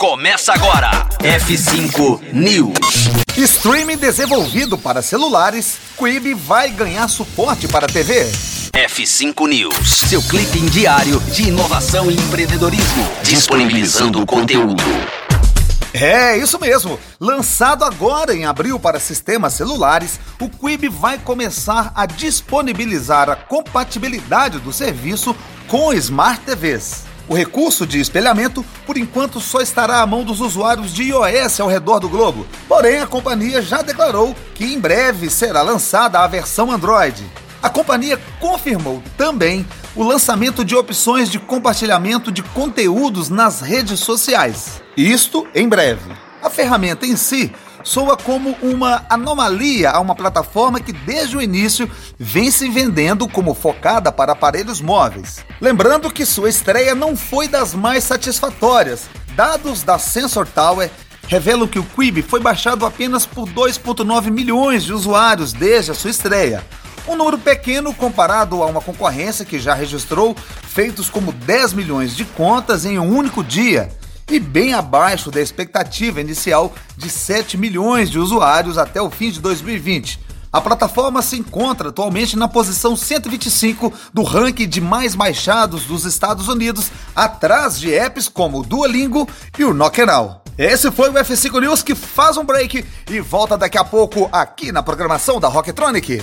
Começa agora. F5 News. Streaming desenvolvido para celulares, Quibi vai ganhar suporte para TV. F5 News. Seu clipe diário de inovação e empreendedorismo. Disponibilizando o conteúdo. É, isso mesmo. Lançado agora em abril para sistemas celulares, o Quibi vai começar a disponibilizar a compatibilidade do serviço com Smart TVs. O recurso de espelhamento, por enquanto, só estará à mão dos usuários de iOS ao redor do globo. Porém, a companhia já declarou que em breve será lançada a versão Android. A companhia confirmou também o lançamento de opções de compartilhamento de conteúdos nas redes sociais. Isto em breve. A ferramenta em si soa como uma anomalia a uma plataforma que desde o início vem se vendendo como focada para aparelhos móveis. Lembrando que sua estreia não foi das mais satisfatórias. Dados da Sensor Tower revelam que o Quibi foi baixado apenas por 2,9 milhões de usuários desde a sua estreia. Um número pequeno comparado a uma concorrência que já registrou feitos como 10 milhões de contas em um único dia e bem abaixo da expectativa inicial de 7 milhões de usuários até o fim de 2020. A plataforma se encontra atualmente na posição 125 do ranking de mais baixados dos Estados Unidos, atrás de apps como o Duolingo e o Knockout. Esse foi o F5 News que faz um break e volta daqui a pouco aqui na programação da Rocktronic.